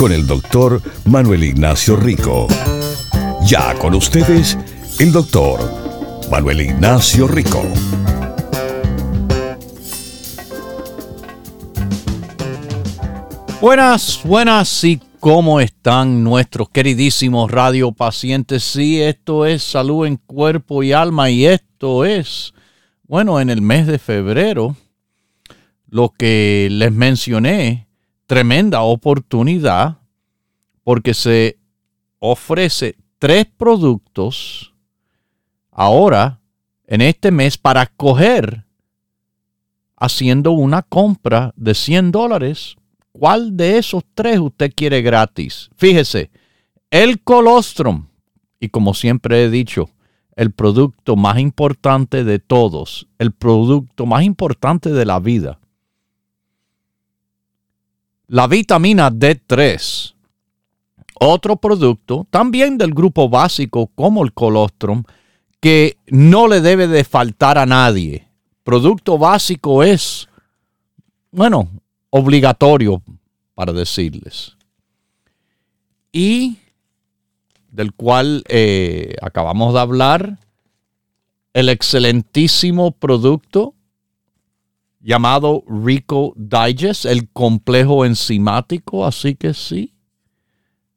con el doctor Manuel Ignacio Rico. Ya con ustedes, el doctor Manuel Ignacio Rico. Buenas, buenas y cómo están nuestros queridísimos radiopacientes. Sí, esto es salud en cuerpo y alma y esto es, bueno, en el mes de febrero, lo que les mencioné tremenda oportunidad porque se ofrece tres productos ahora en este mes para coger haciendo una compra de 100 dólares. ¿Cuál de esos tres usted quiere gratis? Fíjese, el colostrum, y como siempre he dicho, el producto más importante de todos, el producto más importante de la vida la vitamina D3, otro producto también del grupo básico como el colostrum, que no le debe de faltar a nadie. Producto básico es, bueno, obligatorio para decirles. Y del cual eh, acabamos de hablar, el excelentísimo producto llamado Rico Digest, el complejo enzimático. Así que sí,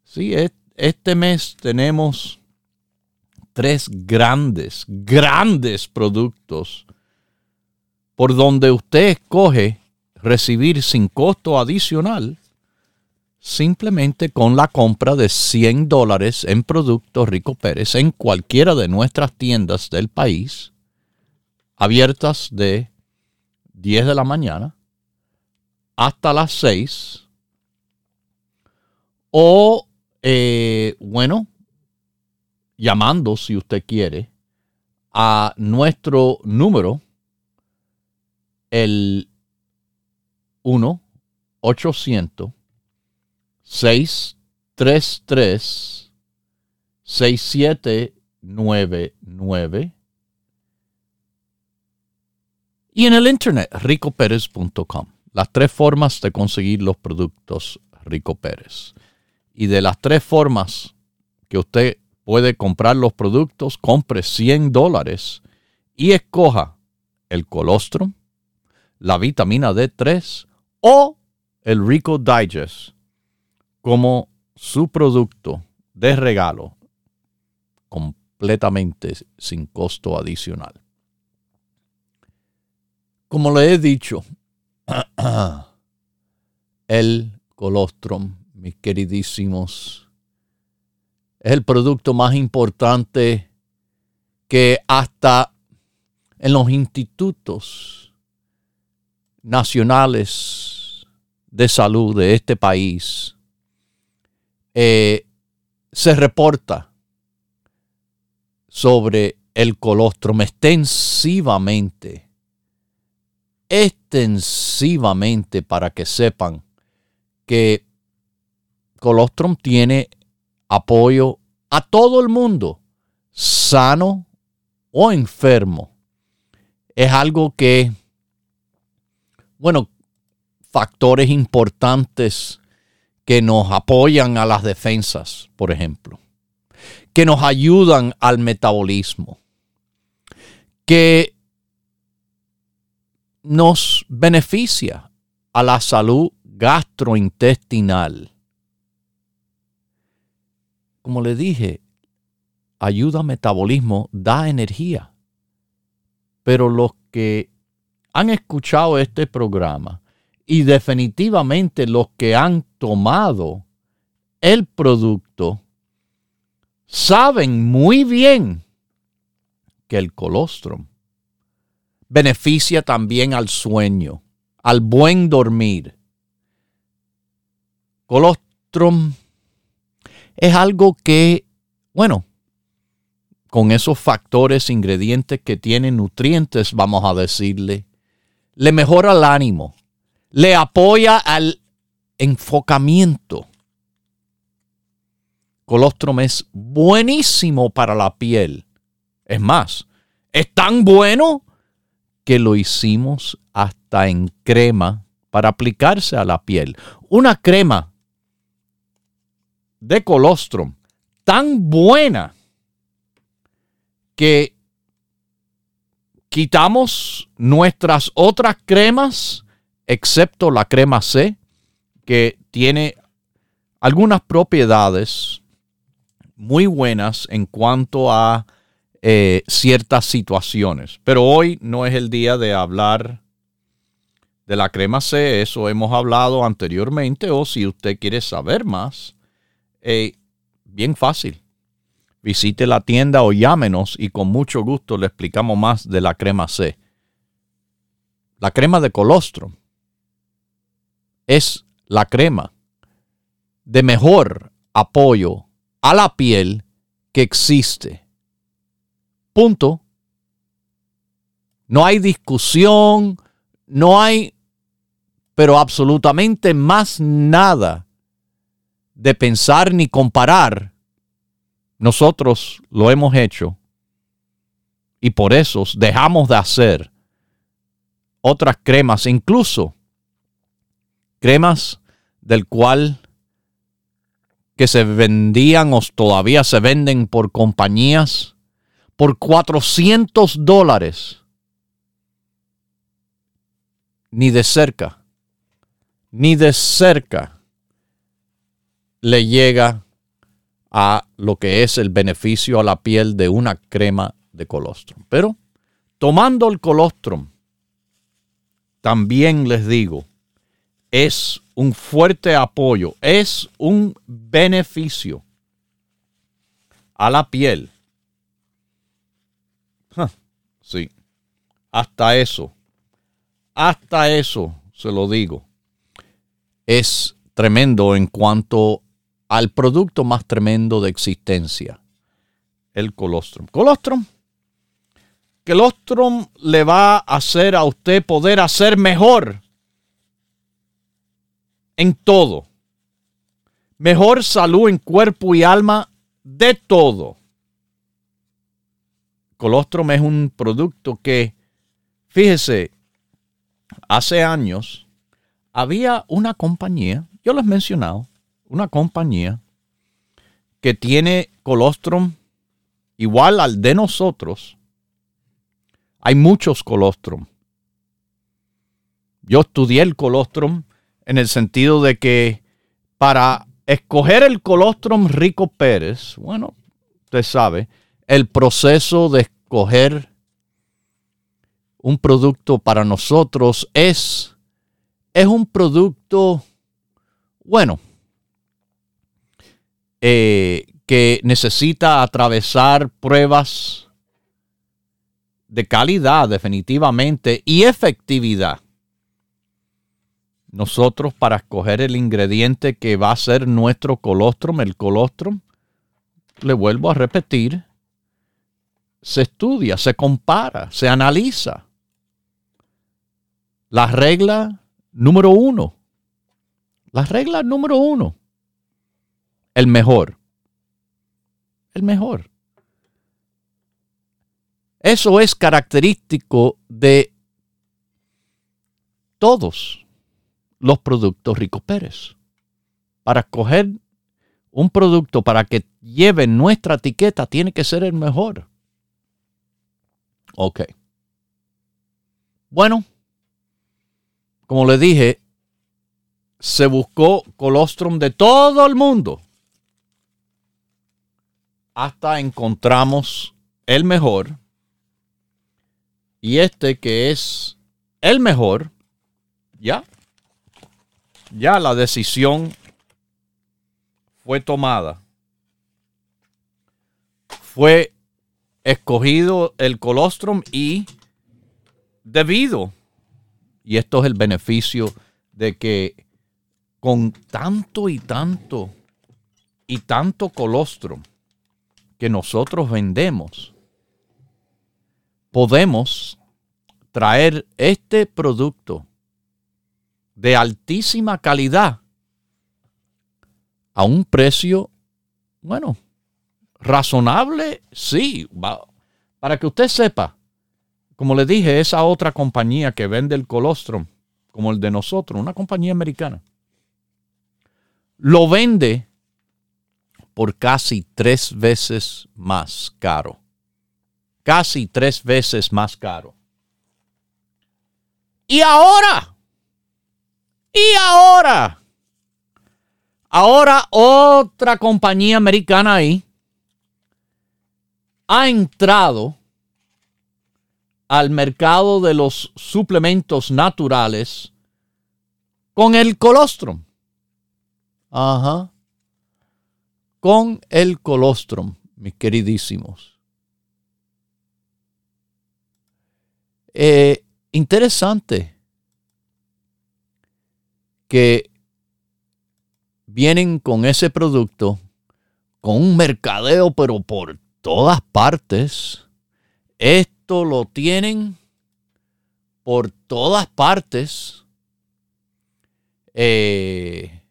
sí, este mes tenemos tres grandes, grandes productos por donde usted escoge recibir sin costo adicional simplemente con la compra de 100 dólares en productos Rico Pérez en cualquiera de nuestras tiendas del país, abiertas de 10 de la mañana hasta las 6. O, eh, bueno, llamando si usted quiere a nuestro número, el 1 800 633 6799 y en el internet, ricoperez.com. Las tres formas de conseguir los productos Rico Pérez. Y de las tres formas que usted puede comprar los productos, compre 100 dólares y escoja el colostrum, la vitamina D3 o el Rico Digest como su producto de regalo completamente sin costo adicional. Como le he dicho, el colostrum, mis queridísimos, es el producto más importante que hasta en los institutos nacionales de salud de este país eh, se reporta sobre el colostrum extensivamente extensivamente para que sepan que Colostrum tiene apoyo a todo el mundo, sano o enfermo. Es algo que, bueno, factores importantes que nos apoyan a las defensas, por ejemplo, que nos ayudan al metabolismo, que nos beneficia a la salud gastrointestinal. Como le dije, ayuda al metabolismo, da energía. Pero los que han escuchado este programa y definitivamente los que han tomado el producto saben muy bien que el colostrum beneficia también al sueño, al buen dormir. Colostrum es algo que, bueno, con esos factores, ingredientes que tienen nutrientes, vamos a decirle, le mejora el ánimo, le apoya al enfocamiento. Colostrum es buenísimo para la piel. Es más, es tan bueno que lo hicimos hasta en crema para aplicarse a la piel. Una crema de colostrum tan buena que quitamos nuestras otras cremas, excepto la crema C, que tiene algunas propiedades muy buenas en cuanto a eh, ciertas situaciones. Pero hoy no es el día de hablar de la crema C, eso hemos hablado anteriormente, o si usted quiere saber más, eh, bien fácil. Visite la tienda o llámenos y con mucho gusto le explicamos más de la crema C. La crema de colostrum es la crema de mejor apoyo a la piel que existe Punto. No hay discusión, no hay, pero absolutamente más nada de pensar ni comparar. Nosotros lo hemos hecho y por eso dejamos de hacer otras cremas, incluso cremas del cual que se vendían o todavía se venden por compañías por 400 dólares. Ni de cerca, ni de cerca le llega a lo que es el beneficio a la piel de una crema de colostrum. Pero tomando el colostrum, también les digo, es un fuerte apoyo, es un beneficio a la piel Sí. Hasta eso. Hasta eso, se lo digo. Es tremendo en cuanto al producto más tremendo de existencia. El colostrum. Colostrum. Colostrum le va a hacer a usted poder hacer mejor en todo. Mejor salud en cuerpo y alma de todo colostrum es un producto que, fíjese, hace años había una compañía, yo les he mencionado, una compañía que tiene colostrum igual al de nosotros. Hay muchos colostrum. Yo estudié el colostrum en el sentido de que para escoger el colostrum Rico Pérez, bueno, usted sabe, el proceso de escoger un producto para nosotros es, es un producto, bueno, eh, que necesita atravesar pruebas de calidad definitivamente y efectividad. Nosotros para escoger el ingrediente que va a ser nuestro colostrum, el colostrum, le vuelvo a repetir, se estudia, se compara, se analiza. La regla número uno. La regla número uno. El mejor. El mejor. Eso es característico de todos los productos Rico Pérez. Para escoger un producto para que lleve nuestra etiqueta tiene que ser el mejor. Ok. Bueno, como le dije, se buscó colostrum de todo el mundo. Hasta encontramos el mejor. Y este que es el mejor, ya, ya la decisión fue tomada. Fue escogido el colostrum y debido, y esto es el beneficio de que con tanto y tanto y tanto colostrum que nosotros vendemos, podemos traer este producto de altísima calidad a un precio, bueno, razonable, sí. Para que usted sepa, como le dije, esa otra compañía que vende el colostrum, como el de nosotros, una compañía americana, lo vende por casi tres veces más caro. Casi tres veces más caro. Y ahora, y ahora, ahora otra compañía americana ahí ha entrado al mercado de los suplementos naturales con el colostrum. Ajá. Con el colostrum, mis queridísimos. Eh, interesante que vienen con ese producto, con un mercadeo, pero por todas partes. Esto lo tienen por todas partes. Eh,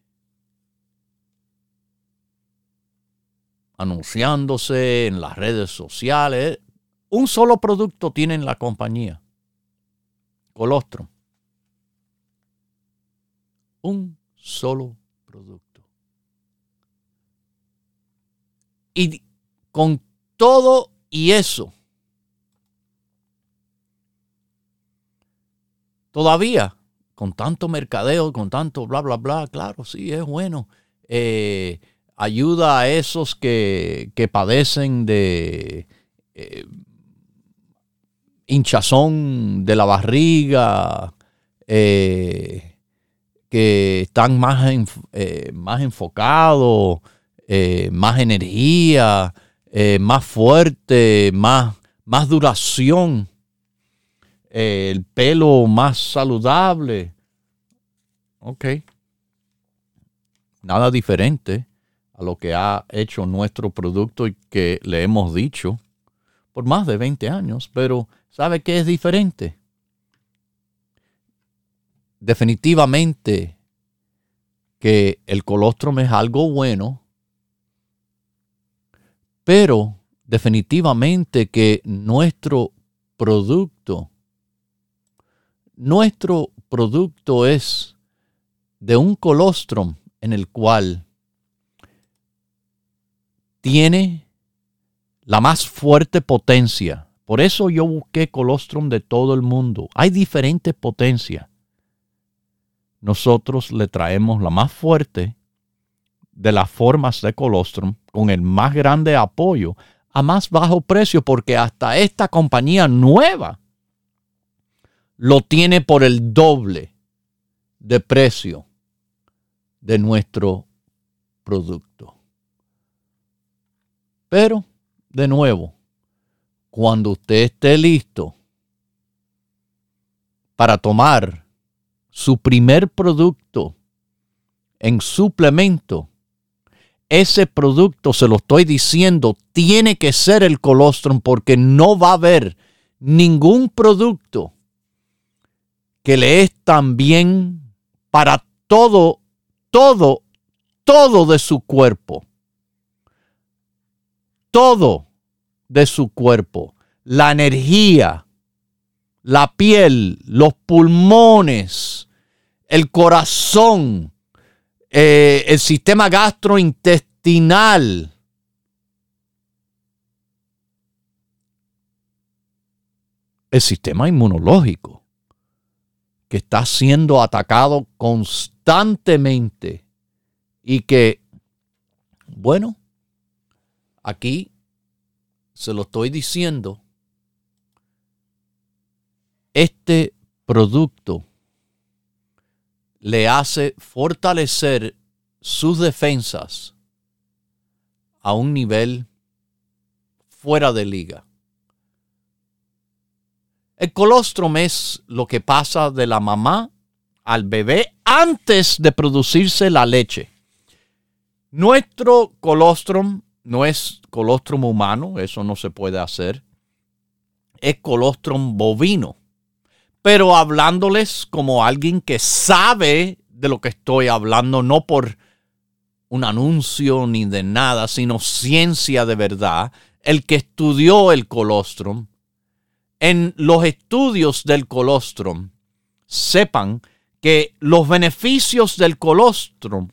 anunciándose en las redes sociales. Un solo producto tiene en la compañía. Colostrum. Un solo producto. Y con todo y eso, todavía, con tanto mercadeo, con tanto bla, bla, bla, claro, sí, es bueno. Eh, ayuda a esos que, padecen de eh, hinchazón de la barriga, eh, que están más, más enfocados, más energía, más fuerte, más, más duración, el pelo más saludable. Ok. Nada diferente a lo que ha hecho nuestro producto y que le hemos dicho por más de 20 años, pero ¿sabe qué es diferente? Definitivamente que el colostrum es algo bueno, pero definitivamente que nuestro producto, nuestro producto es de un colostrum en el cual tiene la más fuerte potencia. Por eso yo busqué colostrum de todo el mundo. Hay diferentes potencias. Nosotros le traemos la más fuerte de las formas de colostrum con el más grande apoyo a más bajo precio porque hasta esta compañía nueva lo tiene por el doble de precio de nuestro producto. Pero, de nuevo, cuando usted esté listo para tomar su primer producto en suplemento, ese producto, se lo estoy diciendo, tiene que ser el colostrum porque no va a haber ningún producto que le es tan bien para todo, todo, todo de su cuerpo. Todo de su cuerpo, la energía, la piel, los pulmones, el corazón, eh, el sistema gastrointestinal. El sistema inmunológico, que está siendo atacado constantemente y que, bueno, Aquí se lo estoy diciendo. Este producto le hace fortalecer sus defensas a un nivel fuera de liga. El colostrum es lo que pasa de la mamá al bebé antes de producirse la leche. Nuestro colostrum no es colostrum humano, eso no se puede hacer. Es colostrum bovino. Pero hablándoles como alguien que sabe de lo que estoy hablando, no por un anuncio ni de nada, sino ciencia de verdad, el que estudió el colostrum, en los estudios del colostrum, sepan que los beneficios del colostrum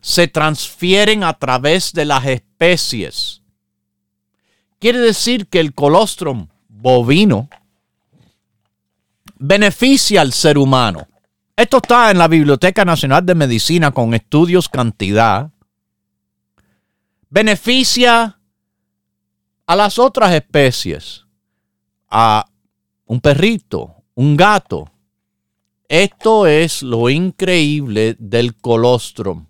se transfieren a través de las especies. Quiere decir que el colostrum bovino beneficia al ser humano. Esto está en la Biblioteca Nacional de Medicina con estudios cantidad. Beneficia a las otras especies, a un perrito, un gato. Esto es lo increíble del colostrum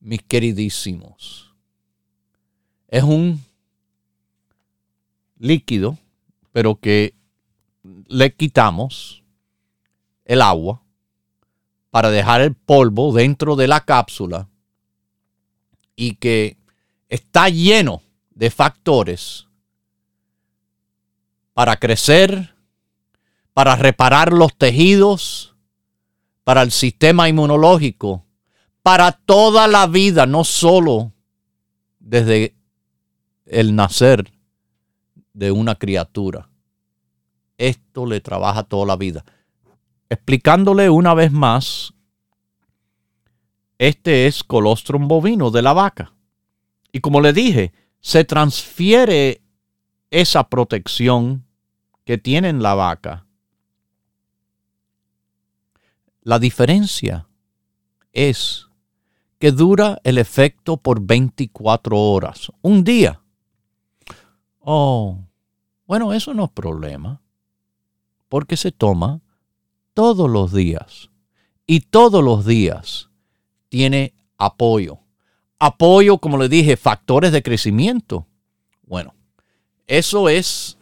mis queridísimos. Es un líquido, pero que le quitamos el agua para dejar el polvo dentro de la cápsula y que está lleno de factores para crecer, para reparar los tejidos, para el sistema inmunológico para toda la vida, no solo desde el nacer de una criatura. Esto le trabaja toda la vida. Explicándole una vez más, este es colostrum bovino de la vaca. Y como le dije, se transfiere esa protección que tiene la vaca. La diferencia es que dura el efecto por 24 horas, un día. Oh, bueno, eso no es problema, porque se toma todos los días y todos los días tiene apoyo. Apoyo, como le dije, factores de crecimiento. Bueno, eso es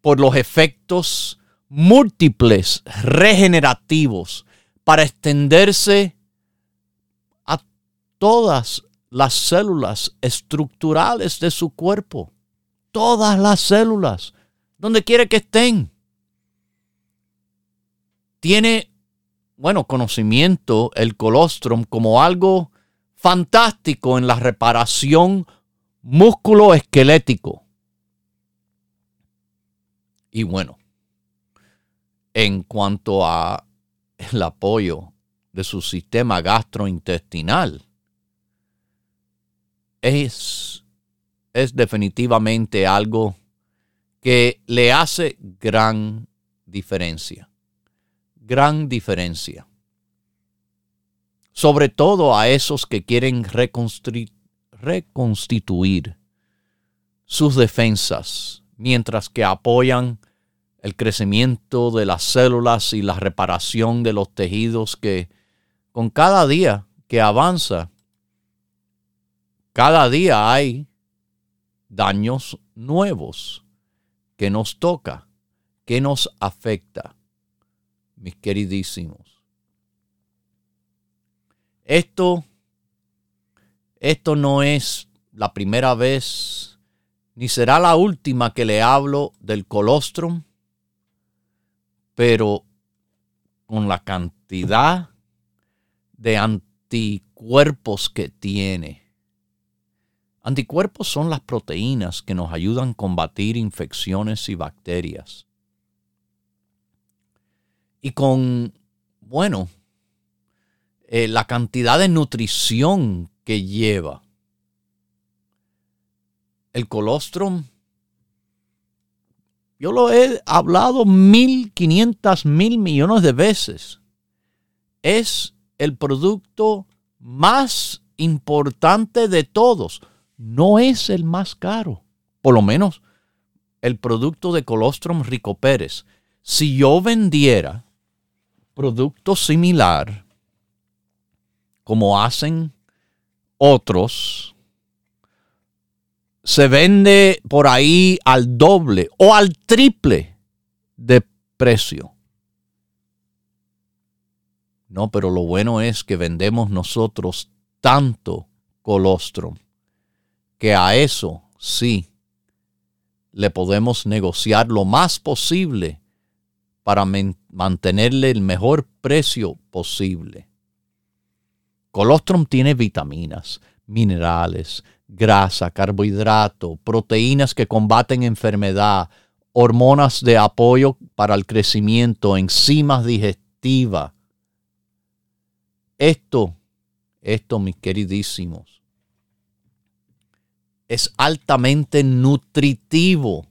por los efectos múltiples regenerativos para extenderse todas las células estructurales de su cuerpo. Todas las células, donde quiere que estén. Tiene, bueno, conocimiento el colostrum como algo fantástico en la reparación músculo-esquelético. Y bueno, en cuanto a el apoyo de su sistema gastrointestinal, es, es definitivamente algo que le hace gran diferencia. Gran diferencia. Sobre todo a esos que quieren reconstituir sus defensas mientras que apoyan el crecimiento de las células y la reparación de los tejidos que con cada día que avanza cada día hay daños nuevos que nos toca, que nos afecta, mis queridísimos. Esto, esto no es la primera vez, ni será la última que le hablo del colostrum, pero con la cantidad de anticuerpos que tiene Anticuerpos son las proteínas que nos ayudan a combatir infecciones y bacterias. Y con, bueno, eh, la cantidad de nutrición que lleva. El colostrum, yo lo he hablado mil quinientas mil millones de veces. Es el producto más importante de todos no es el más caro. Por lo menos el producto de Colostrum Rico Pérez. Si yo vendiera producto similar, como hacen otros, se vende por ahí al doble o al triple de precio. No, pero lo bueno es que vendemos nosotros tanto colostrum que a eso sí le podemos negociar lo más posible para mantenerle el mejor precio posible. Colostrum tiene vitaminas, minerales, grasa, carbohidrato, proteínas que combaten enfermedad, hormonas de apoyo para el crecimiento, enzimas digestivas. Esto, esto, mis queridísimos, es altamente nutritivo.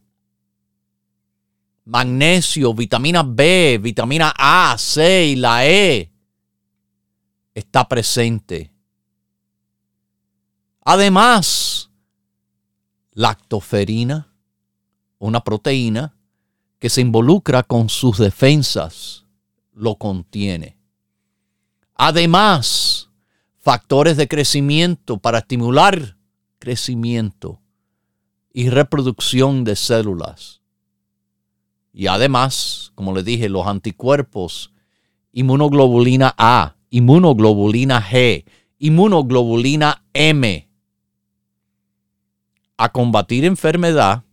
Magnesio, vitamina B, vitamina A, C y la E está presente. Además, lactoferina, una proteína que se involucra con sus defensas, lo contiene. Además, factores de crecimiento para estimular crecimiento y reproducción de células. Y además, como le dije, los anticuerpos, inmunoglobulina A, inmunoglobulina G, inmunoglobulina M, a combatir enfermedad,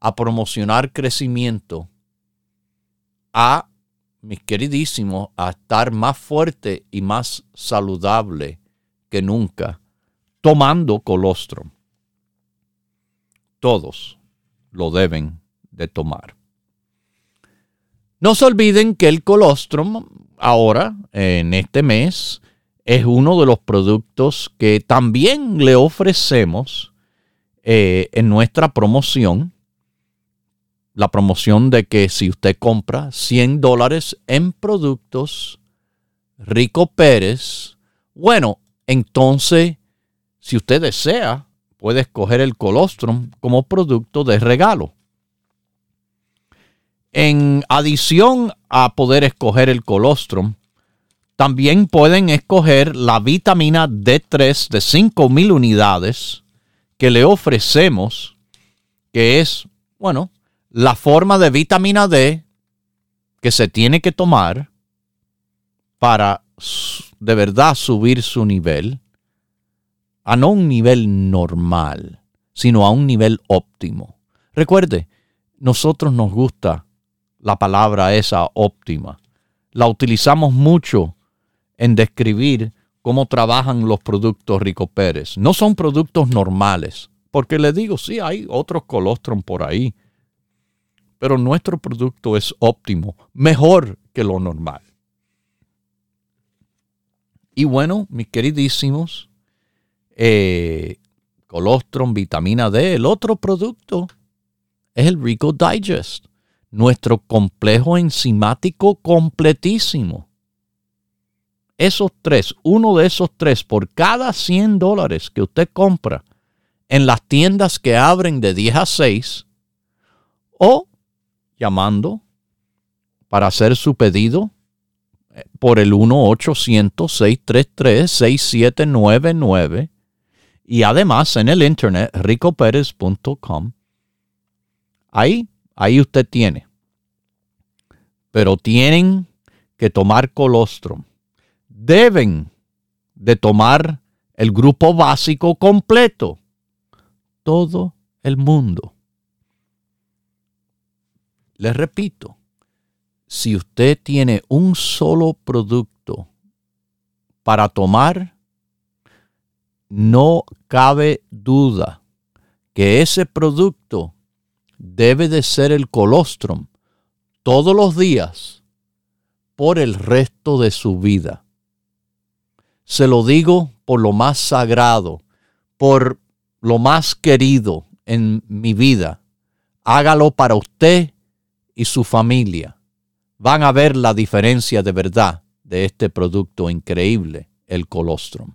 a promocionar crecimiento, a, mis queridísimos, a estar más fuerte y más saludable que nunca tomando colostrum. Todos lo deben de tomar. No se olviden que el colostrum ahora, en este mes, es uno de los productos que también le ofrecemos eh, en nuestra promoción. La promoción de que si usted compra 100 dólares en productos Rico Pérez, bueno, entonces si usted desea, puede escoger el colostrum como producto de regalo. En adición a poder escoger el colostrum, también pueden escoger la vitamina D3 de 5000 unidades que le ofrecemos, que es, bueno, la forma de vitamina D que se tiene que tomar para de verdad subir su nivel a no un nivel normal, sino a un nivel óptimo. Recuerde, nosotros nos gusta la palabra esa óptima. La utilizamos mucho en describir cómo trabajan los productos Rico Pérez. No son productos normales, porque le digo, sí, hay otros colostrum por ahí, pero nuestro producto es óptimo, mejor que lo normal. Y bueno, mis queridísimos, eh, colostrum, vitamina D. El otro producto es el Rico Digest, nuestro complejo enzimático completísimo. Esos tres, uno de esos tres por cada 100 dólares que usted compra en las tiendas que abren de 10 a 6 o llamando para hacer su pedido eh, por el 1-800-633-6799 y además en el internet, ricoperez.com. Ahí, ahí usted tiene. Pero tienen que tomar colostrum. Deben de tomar el grupo básico completo. Todo el mundo. Les repito, si usted tiene un solo producto para tomar, no cabe duda que ese producto debe de ser el colostrum todos los días por el resto de su vida. Se lo digo por lo más sagrado, por lo más querido en mi vida. Hágalo para usted y su familia. Van a ver la diferencia de verdad de este producto increíble, el colostrum.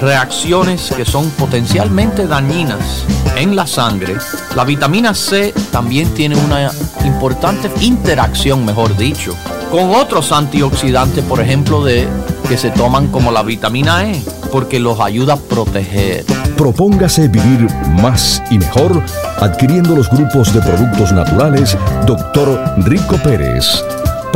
reacciones que son potencialmente dañinas en la sangre. La vitamina C también tiene una importante interacción, mejor dicho, con otros antioxidantes, por ejemplo, de que se toman como la vitamina E, porque los ayuda a proteger. Propóngase vivir más y mejor adquiriendo los grupos de productos naturales Dr. Rico Pérez.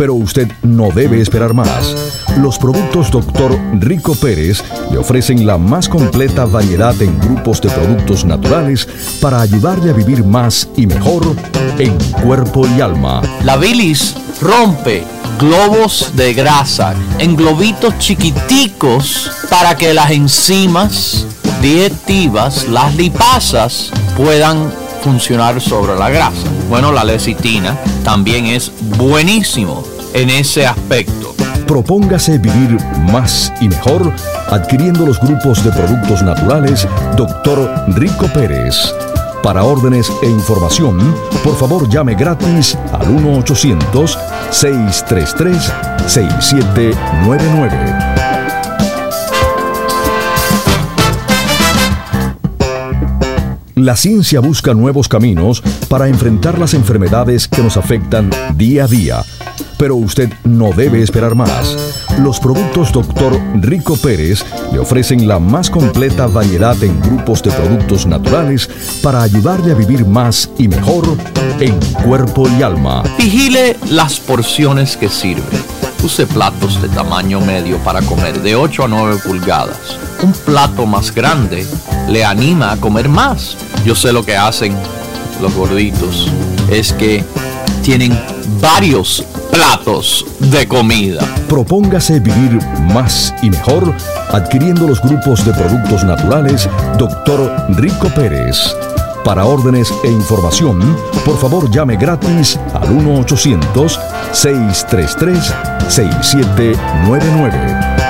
Pero usted no debe esperar más. Los productos Dr. Rico Pérez le ofrecen la más completa variedad en grupos de productos naturales para ayudarle a vivir más y mejor en cuerpo y alma. La bilis rompe globos de grasa en globitos chiquiticos para que las enzimas digestivas, las lipasas, puedan funcionar sobre la grasa. Bueno, la lecitina también es buenísimo en ese aspecto. Propóngase vivir más y mejor adquiriendo los grupos de productos naturales Dr. Rico Pérez. Para órdenes e información, por favor llame gratis al 1-800-633-6799. La ciencia busca nuevos caminos para enfrentar las enfermedades que nos afectan día a día. Pero usted no debe esperar más. Los productos Dr. Rico Pérez le ofrecen la más completa variedad en grupos de productos naturales para ayudarle a vivir más y mejor en cuerpo y alma. Vigile las porciones que sirve. Use platos de tamaño medio para comer de 8 a 9 pulgadas. Un plato más grande le anima a comer más. Yo sé lo que hacen los gorditos. Es que tienen varios platos de comida. Propóngase vivir más y mejor adquiriendo los grupos de productos naturales Dr. Rico Pérez. Para órdenes e información, por favor llame gratis al 1-800-633-6799.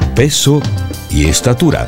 peso y estatura.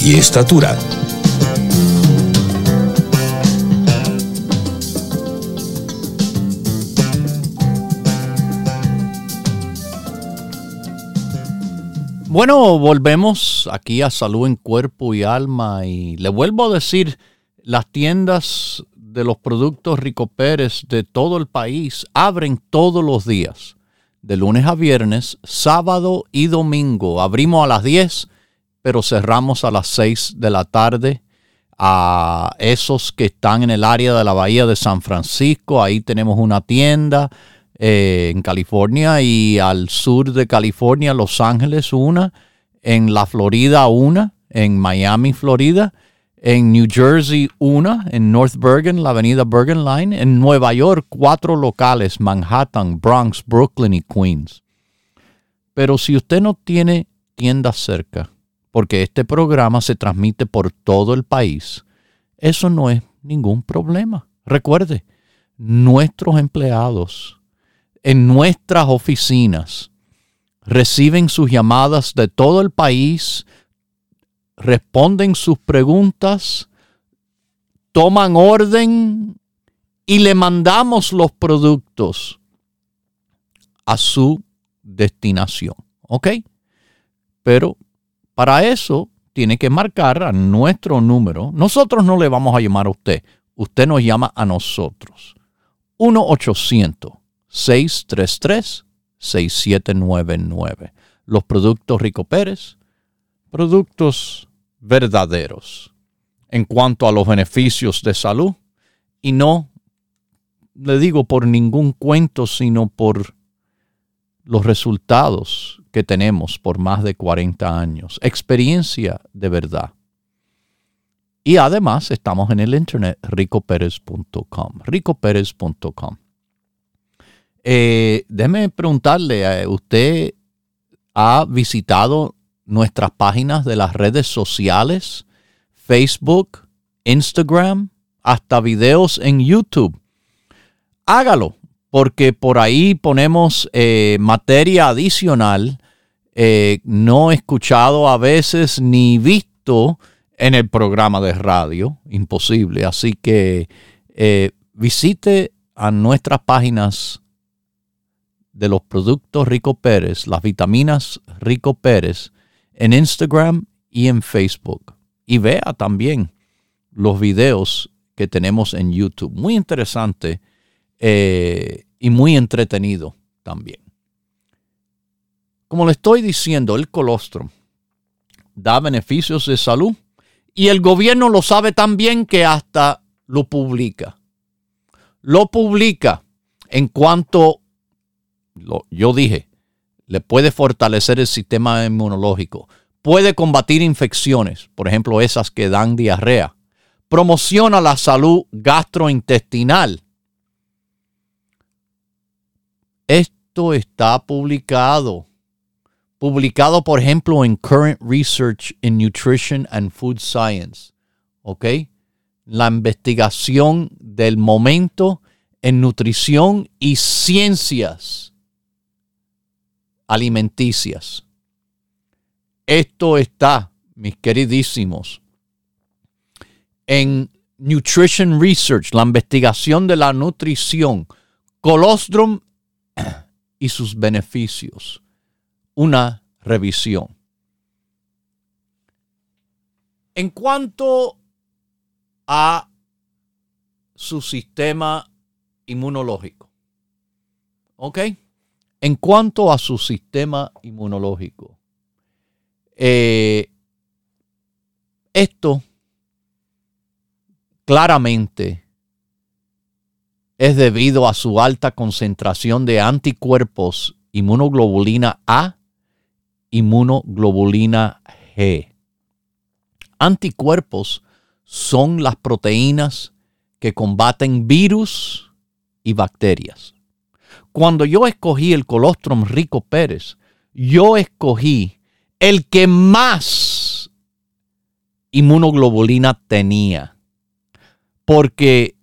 y estatura. Bueno, volvemos aquí a Salud en Cuerpo y Alma y le vuelvo a decir, las tiendas de los productos Rico Pérez de todo el país abren todos los días, de lunes a viernes, sábado y domingo. Abrimos a las 10, pero cerramos a las 6 de la tarde. A esos que están en el área de la Bahía de San Francisco, ahí tenemos una tienda eh, en California y al sur de California, Los Ángeles, una, en la Florida, una, en Miami, Florida, en New Jersey, una, en North Bergen, la avenida Bergen Line, en Nueva York, cuatro locales, Manhattan, Bronx, Brooklyn y Queens. Pero si usted no tiene tiendas cerca, porque este programa se transmite por todo el país, eso no es ningún problema. Recuerde, nuestros empleados en nuestras oficinas. Reciben sus llamadas de todo el país, responden sus preguntas, toman orden y le mandamos los productos a su destinación. ¿Ok? Pero para eso tiene que marcar a nuestro número. Nosotros no le vamos a llamar a usted. Usted nos llama a nosotros. 1 800 633-6799. Los productos Rico Pérez, productos verdaderos en cuanto a los beneficios de salud y no le digo por ningún cuento, sino por los resultados que tenemos por más de 40 años. Experiencia de verdad. Y además estamos en el internet ricoperez.com, ricoperez.com. Eh, déjeme preguntarle, eh, ¿usted ha visitado nuestras páginas de las redes sociales, Facebook, Instagram, hasta videos en YouTube? Hágalo, porque por ahí ponemos eh, materia adicional, no escuchado a veces ni visto en el programa de radio, imposible. Así que visite a nuestras páginas de los productos Rico Pérez, las vitaminas Rico Pérez, en Instagram y en Facebook. Y vea también los videos que tenemos en YouTube. Muy interesante eh, y muy entretenido también. Como le estoy diciendo, el colostrum da beneficios de salud y el gobierno lo sabe tan bien que hasta lo publica. Lo publica en cuanto yo dije, le puede fortalecer el sistema inmunológico, puede combatir infecciones, por ejemplo, esas que dan diarrea, promociona la salud gastrointestinal. Esto está publicado, publicado por ejemplo en Current Research in Nutrition and Food Science, ¿ok? La investigación del momento en nutrición y ciencias alimenticias. Esto está, mis queridísimos, en Nutrition Research, la investigación de la nutrición, colostrum y sus beneficios. Una revisión. En cuanto a su sistema inmunológico, ¿ok? En cuanto a su sistema inmunológico, eh, esto claramente es debido a su alta concentración de anticuerpos inmunoglobulina A, inmunoglobulina G. Anticuerpos son las proteínas que combaten virus y bacterias. Cuando yo escogí el colostrum rico Pérez, yo escogí el que más inmunoglobulina tenía. Porque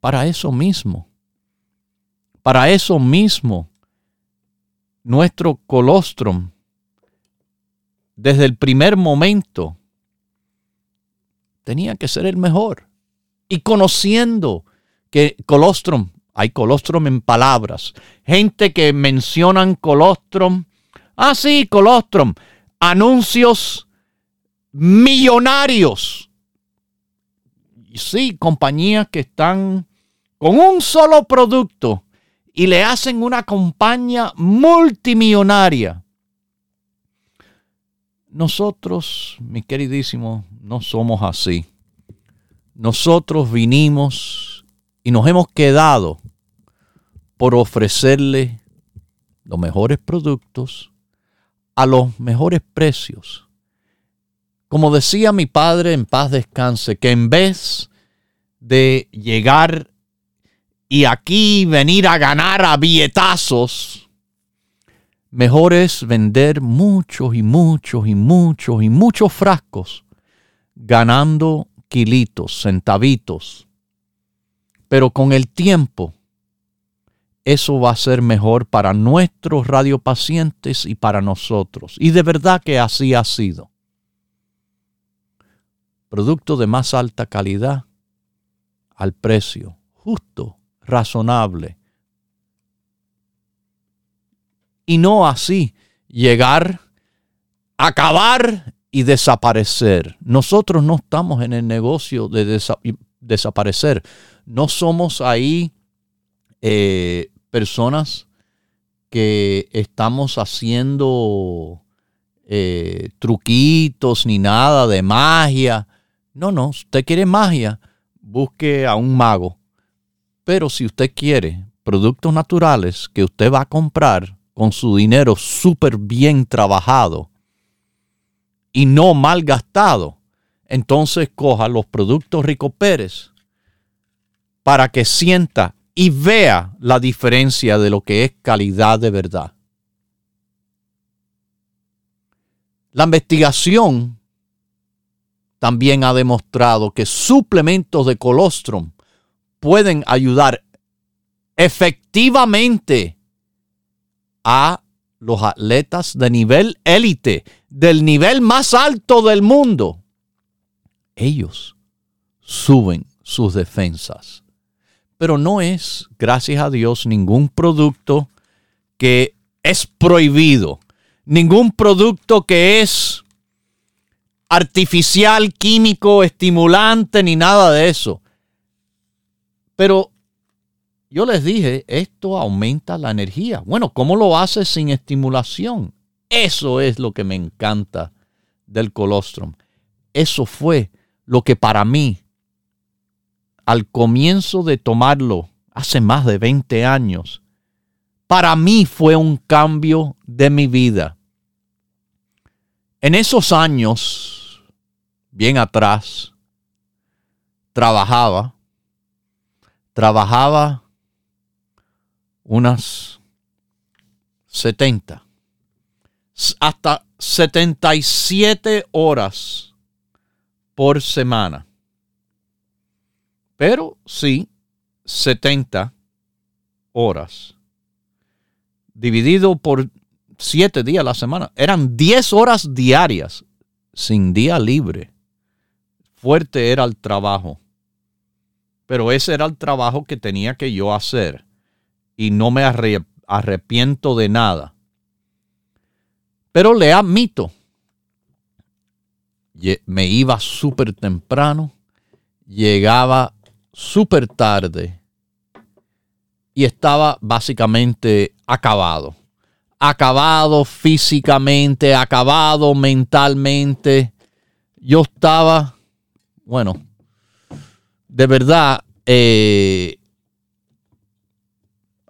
para eso mismo, para eso mismo, nuestro colostrum, desde el primer momento, tenía que ser el mejor. Y conociendo que colostrum, hay colostrum en palabras, gente que mencionan colostrum, ah sí, colostrum, anuncios millonarios. Y sí, compañías que están con un solo producto y le hacen una campaña multimillonaria. Nosotros, mi queridísimo, no somos así. Nosotros vinimos y nos hemos quedado por ofrecerle los mejores productos a los mejores precios. Como decía mi padre en paz descanse, que en vez de llegar y aquí venir a ganar a billetazos, mejor es vender muchos y muchos y muchos y muchos frascos, ganando kilitos, centavitos. Pero con el tiempo, eso va a ser mejor para nuestros radiopacientes y para nosotros. Y de verdad que así ha sido. Producto de más alta calidad al precio justo razonable. Y no así llegar, acabar y desaparecer. Nosotros no estamos en el negocio de desaparecer. No somos ahí eh, personas que estamos haciendo eh, truquitos ni nada de magia. No, no, usted quiere magia, busque a un mago pero si usted quiere productos naturales que usted va a comprar con su dinero súper bien trabajado y no mal gastado, entonces coja los productos Rico Pérez para que sienta y vea la diferencia de lo que es calidad de verdad. La investigación también ha demostrado que suplementos de colostrum pueden ayudar efectivamente a los atletas de nivel élite, del nivel más alto del mundo. Ellos suben sus defensas. Pero no es, gracias a Dios, ningún producto que es prohibido, ningún producto que es artificial, químico, estimulante, ni nada de eso. Pero yo les dije, esto aumenta la energía. Bueno, ¿cómo lo hace sin estimulación? Eso es lo que me encanta del colostrum. Eso fue lo que para mí, al comienzo de tomarlo, hace más de 20 años, para mí fue un cambio de mi vida. En esos años, bien atrás, trabajaba trabajaba unas 70, hasta 77 horas por semana. Pero sí, 70 horas. Dividido por 7 días la semana. Eran 10 horas diarias sin día libre. Fuerte era el trabajo. Pero ese era el trabajo que tenía que yo hacer. Y no me arrepiento de nada. Pero le admito, me iba súper temprano, llegaba súper tarde y estaba básicamente acabado. Acabado físicamente, acabado mentalmente. Yo estaba, bueno, de verdad eh,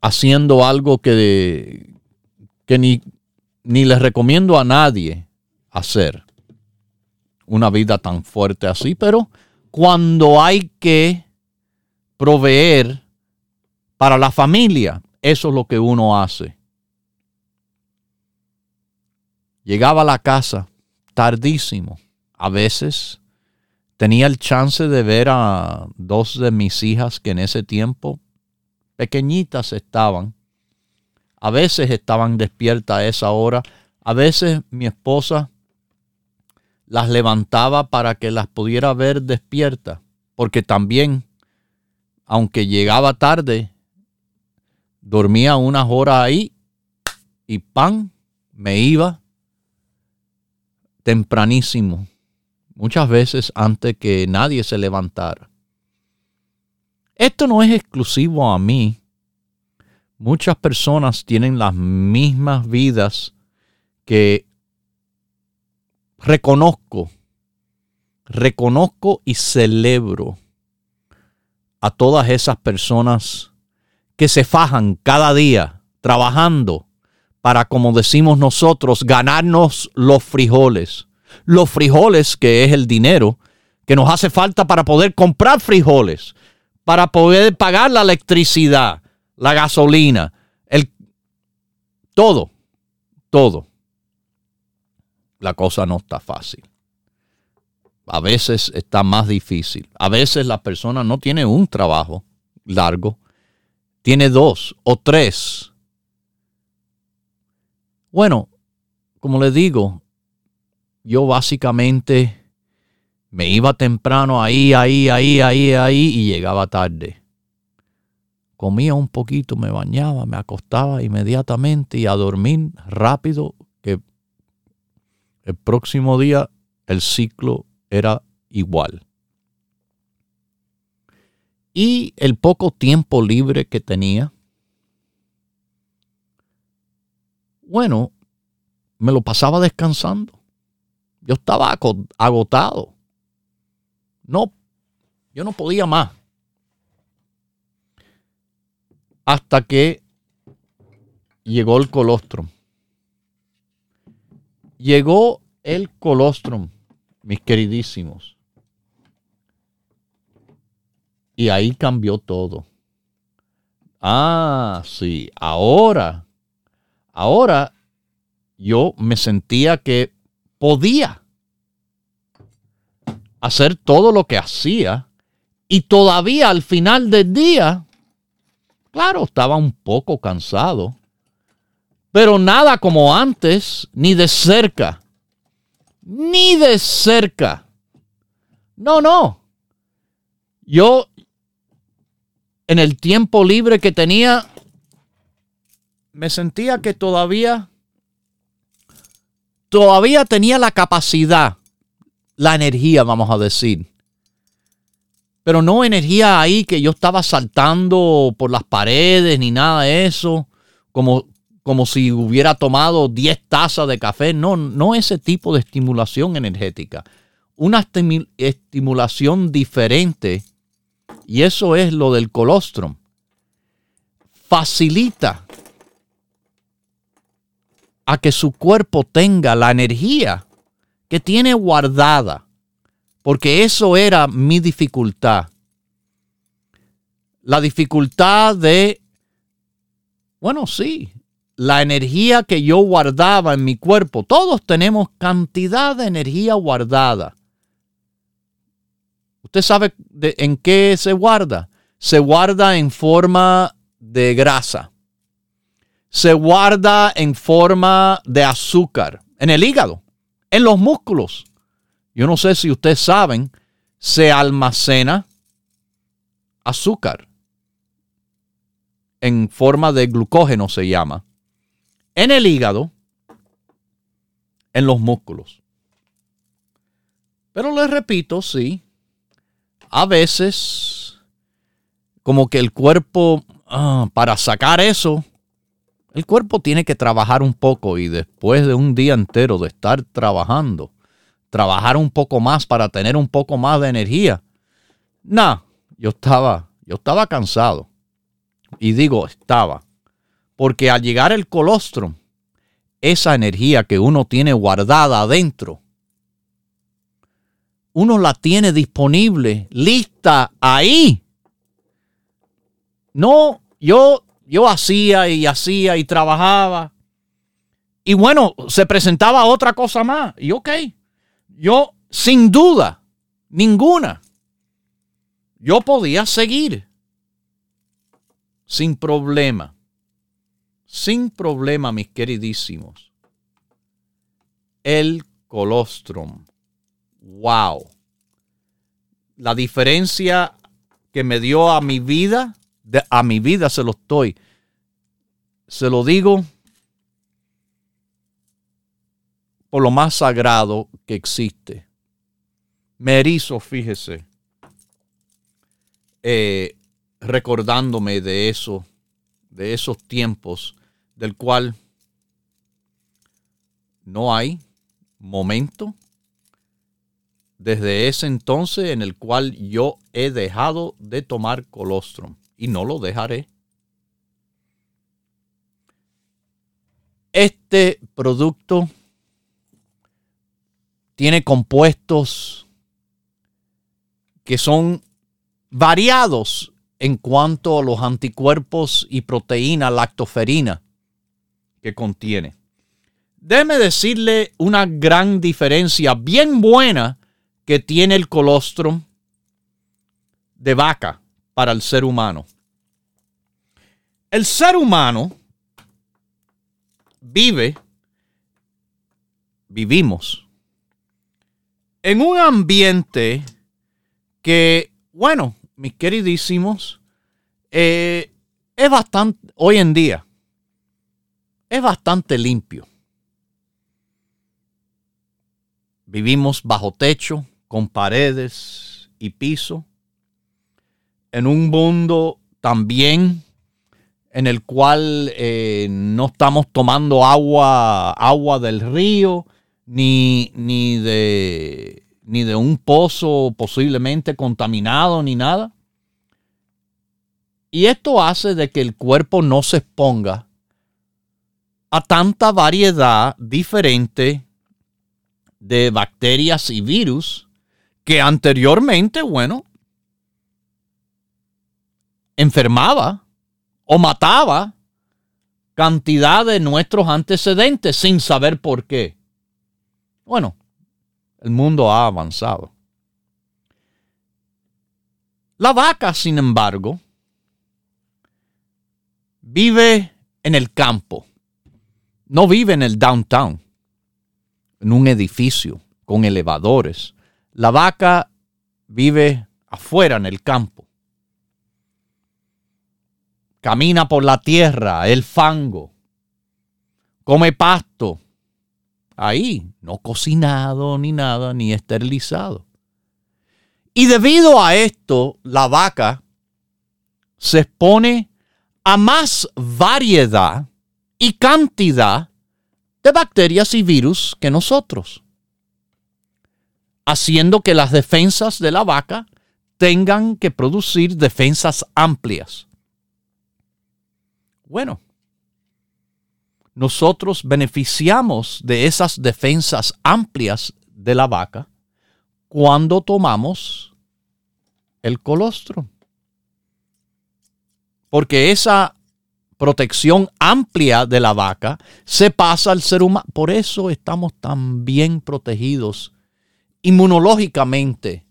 haciendo algo que, que ni, ni les recomiendo a nadie hacer una vida tan fuerte así, pero cuando hay que proveer para la familia. Eso es lo que uno hace. Llegaba a la casa tardísimo. A veces tenía el chance de ver a dos de mis hijas que en ese tiempo pequeñitas estaban. A veces estaban despiertas a esa hora. A veces mi esposa las levantaba para que las pudiera ver despiertas, porque también, aunque llegaba tarde, dormía unas horas ahí y pan, me iba tempranísimo, muchas veces antes que nadie se levantara. Esto no es exclusivo a mí. Muchas personas tienen las mismas vidas que reconozco, reconozco y celebro a todas esas personas que se fajan cada día trabajando para, como decimos nosotros, ganarnos los frijoles. Los frijoles, que es el dinero que nos hace falta para poder comprar frijoles, para poder pagar la electricidad, la gasolina, el todo, todo la cosa no está fácil. A veces está más difícil. A veces la persona no tiene un trabajo largo, tiene dos o tres. Bueno, como le digo, yo básicamente me iba temprano ahí, ahí, ahí, ahí, ahí y llegaba tarde. Comía un poquito, me bañaba, me acostaba inmediatamente y a dormir rápido el próximo día el ciclo era igual. Y el poco tiempo libre que tenía, bueno, me lo pasaba descansando. Yo estaba agotado. No, yo no podía más. Hasta que llegó el colostrum. Llegó el colostrum, mis queridísimos. Y ahí cambió todo. Ah, sí, ahora, ahora yo me sentía que podía hacer todo lo que hacía y todavía al final del día, claro, estaba un poco cansado, pero nada como antes, ni de cerca. Ni de cerca. No, no. Yo, en el tiempo libre que tenía, me sentía que todavía, todavía tenía la capacidad, la energía, vamos a decir. Pero no energía ahí que yo estaba saltando por las paredes ni nada de eso, como, como si hubiera tomado 10 tazas de café. No, no ese tipo de estimulación energética. Una estimulación diferente, y eso es lo del colostrum, facilita a que su cuerpo tenga la energía que tiene guardada, porque eso era mi dificultad. La dificultad de, bueno, sí, la energía que yo guardaba en mi cuerpo. Todos tenemos cantidad de energía guardada. ¿Usted sabe en qué se guarda? Se guarda en forma de grasa. Se guarda en forma de azúcar. En el hígado. En los músculos. Yo no sé si ustedes saben, se almacena azúcar. En forma de glucógeno se llama en el hígado, en los músculos. Pero les repito, sí, a veces como que el cuerpo, ah, para sacar eso, el cuerpo tiene que trabajar un poco y después de un día entero de estar trabajando, trabajar un poco más para tener un poco más de energía. No, yo estaba, yo estaba cansado. Y digo, estaba. Porque al llegar el colostrum, esa energía que uno tiene guardada adentro, uno la tiene disponible, lista ahí. No, yo, yo hacía y hacía y trabajaba. Y bueno, se presentaba otra cosa más. Y ok, yo sin duda, ninguna, yo podía seguir sin problema. Sin problema, mis queridísimos. El colostrum. Wow. La diferencia que me dio a mi vida, a mi vida se lo estoy. Se lo digo por lo más sagrado que existe. Me erizo, fíjese, eh, recordándome de eso, de esos tiempos, del cual no hay momento desde ese entonces en el cual yo he dejado de tomar colostrum y no lo dejaré. Este producto tiene compuestos que son variados en cuanto a los anticuerpos y proteína lactoferina que contiene. Déjeme decirle una gran diferencia bien buena que tiene el colostrum de vaca para el ser humano. El ser humano vive, vivimos en un ambiente que, bueno, mis queridísimos, eh, es bastante, hoy en día, es bastante limpio. Vivimos bajo techo, con paredes y piso, en un mundo también en el cual eh, no estamos tomando agua, agua del río, ni, ni, de, ni de un pozo posiblemente contaminado, ni nada. Y esto hace de que el cuerpo no se exponga a tanta variedad diferente de bacterias y virus que anteriormente, bueno, enfermaba o mataba cantidad de nuestros antecedentes sin saber por qué. Bueno, el mundo ha avanzado. La vaca, sin embargo, vive en el campo, no vive en el downtown, en un edificio con elevadores. La vaca vive afuera en el campo. Camina por la tierra, el fango, come pasto, ahí, no cocinado ni nada, ni esterilizado. Y debido a esto, la vaca se expone a más variedad y cantidad de bacterias y virus que nosotros, haciendo que las defensas de la vaca tengan que producir defensas amplias. Bueno, nosotros beneficiamos de esas defensas amplias de la vaca cuando tomamos el colostro. Porque esa protección amplia de la vaca se pasa al ser humano. Por eso estamos tan bien protegidos inmunológicamente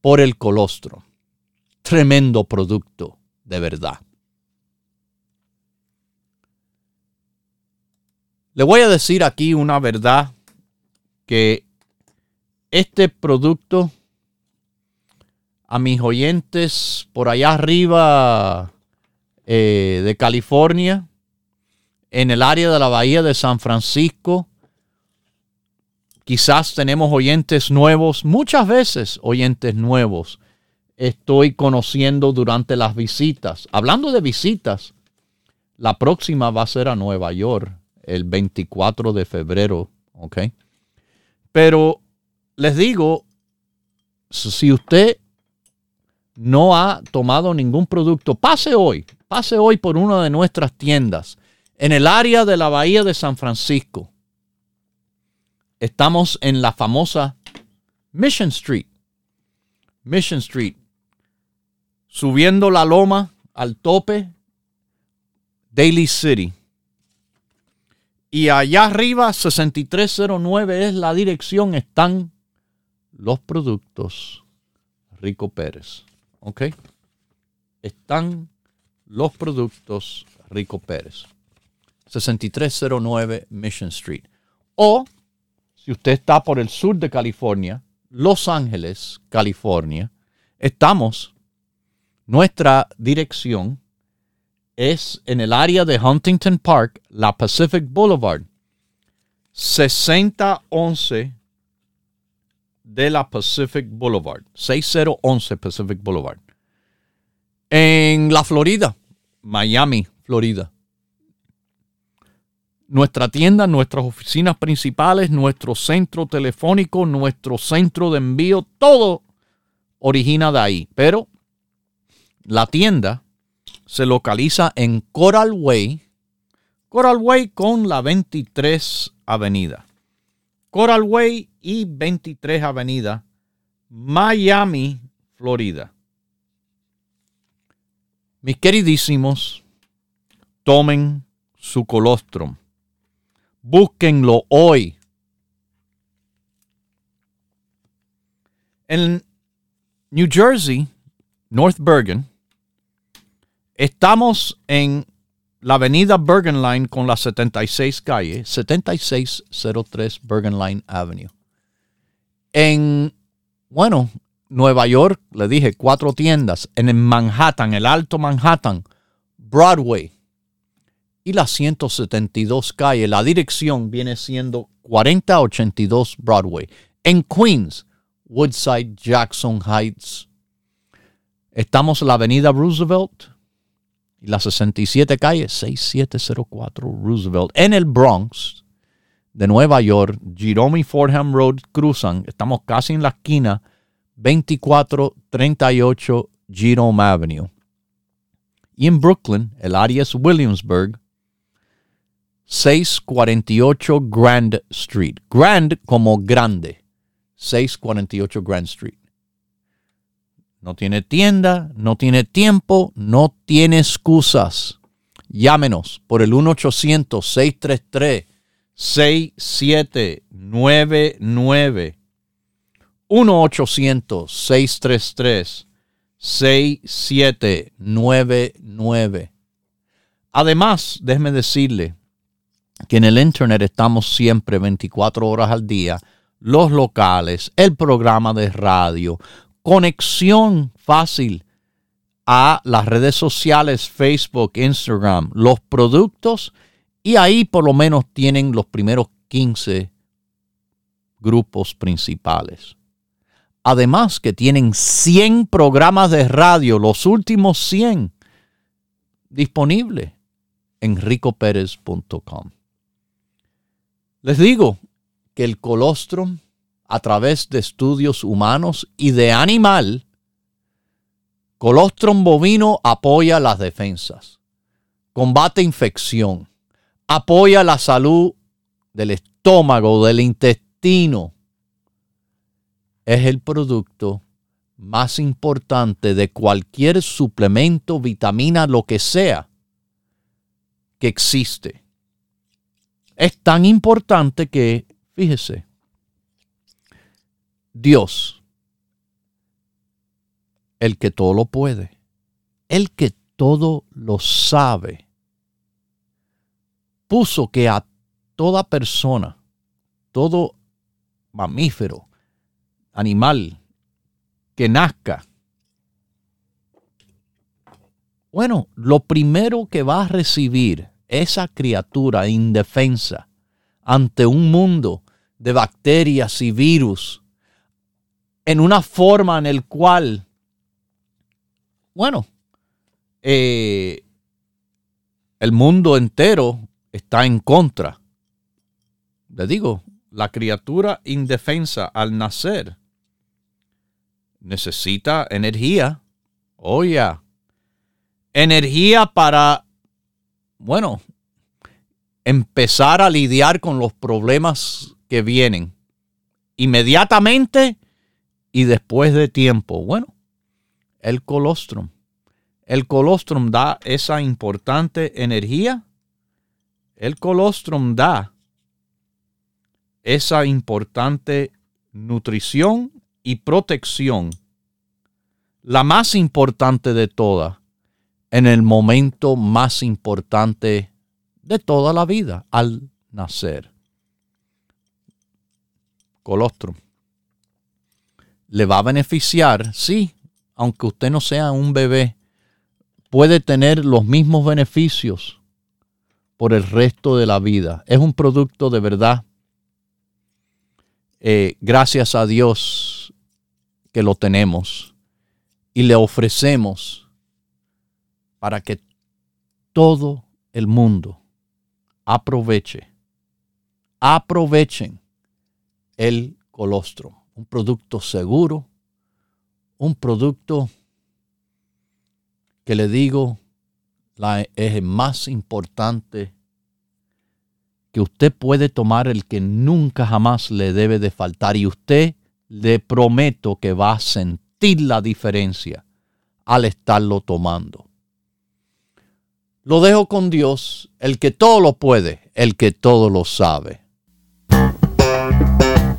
por el colostro. Tremendo producto, de verdad. Le voy a decir aquí una verdad que este producto a mis oyentes por allá arriba eh, de California, en el área de la bahía de San Francisco, quizás tenemos oyentes nuevos, muchas veces oyentes nuevos estoy conociendo durante las visitas. Hablando de visitas, la próxima va a ser a Nueva York el 24 de febrero, ¿ok? Pero les digo, si usted no ha tomado ningún producto, pase hoy, pase hoy por una de nuestras tiendas en el área de la Bahía de San Francisco. Estamos en la famosa Mission Street. Mission Street. Subiendo la loma al tope, Daily City. Y allá arriba, 6309 es la dirección, están los productos Rico Pérez. ¿Ok? Están los productos Rico Pérez. 6309 Mission Street. O, si usted está por el sur de California, Los Ángeles, California, estamos, nuestra dirección es en el área de Huntington Park, la Pacific Boulevard, 6011 de la Pacific Boulevard, 6011 Pacific Boulevard, en la Florida, Miami, Florida nuestra tienda, nuestras oficinas principales, nuestro centro telefónico, nuestro centro de envío, todo origina de ahí. Pero la tienda se localiza en Coral Way, Coral Way con la 23 Avenida. Coral Way y 23 Avenida, Miami, Florida. Mis queridísimos, tomen su colostrum Búsquenlo hoy. En New Jersey, North Bergen, estamos en la avenida Bergen Line con la 76 calle, 7603 Bergen Line Avenue. En, bueno, Nueva York, le dije, cuatro tiendas. En Manhattan, el Alto Manhattan, Broadway, y la 172 calle. La dirección viene siendo 4082 Broadway. En Queens, Woodside, Jackson Heights. Estamos en la avenida Roosevelt y la 67 calle 6704 Roosevelt. En el Bronx de Nueva York, Jerome y Fordham Road cruzan. Estamos casi en la esquina 2438 Jerome Avenue. Y en Brooklyn, el área es Williamsburg, 648 Grand Street. Grand como grande. 648 Grand Street. No tiene tienda, no tiene tiempo, no tiene excusas. Llámenos por el 1-800-633-6799. 1-800-633-6799. Además, déjeme decirle que en el Internet estamos siempre 24 horas al día, los locales, el programa de radio, conexión fácil a las redes sociales, Facebook, Instagram, los productos y ahí por lo menos tienen los primeros 15 grupos principales. Además que tienen 100 programas de radio, los últimos 100 disponibles en ricoperez.com. Les digo que el colostrum, a través de estudios humanos y de animal, colostrum bovino apoya las defensas, combate infección, apoya la salud del estómago, del intestino. Es el producto más importante de cualquier suplemento, vitamina, lo que sea que existe es tan importante que, fíjese, Dios, el que todo lo puede, el que todo lo sabe, puso que a toda persona, todo mamífero, animal que nazca, bueno, lo primero que va a recibir esa criatura indefensa ante un mundo de bacterias y virus en una forma en el cual, bueno, eh, el mundo entero está en contra. Le digo, la criatura indefensa al nacer necesita energía. Oye, energía para bueno, empezar a lidiar con los problemas que vienen inmediatamente y después de tiempo? Bueno, el colostrum. El colostrum da esa importante energía. El colostrum da esa importante nutrición y protección, la más importante de todas, en el momento más importante de toda la vida, al nacer. Colostrum. ¿Le va a beneficiar? Sí, aunque usted no sea un bebé, puede tener los mismos beneficios por el resto de la vida. Es un producto de verdad eh, gracias a Dios que lo tenemos y le ofrecemos para que todo el mundo aproveche, aprovechen el colostro, un producto seguro, un producto que le digo la, es el más importante que usted puede tomar el que nunca jamás le debe de faltar y usted le prometo que va a sentir la diferencia al estarlo tomando. Lo dejo con Dios, el que todo lo puede, el que todo lo sabe.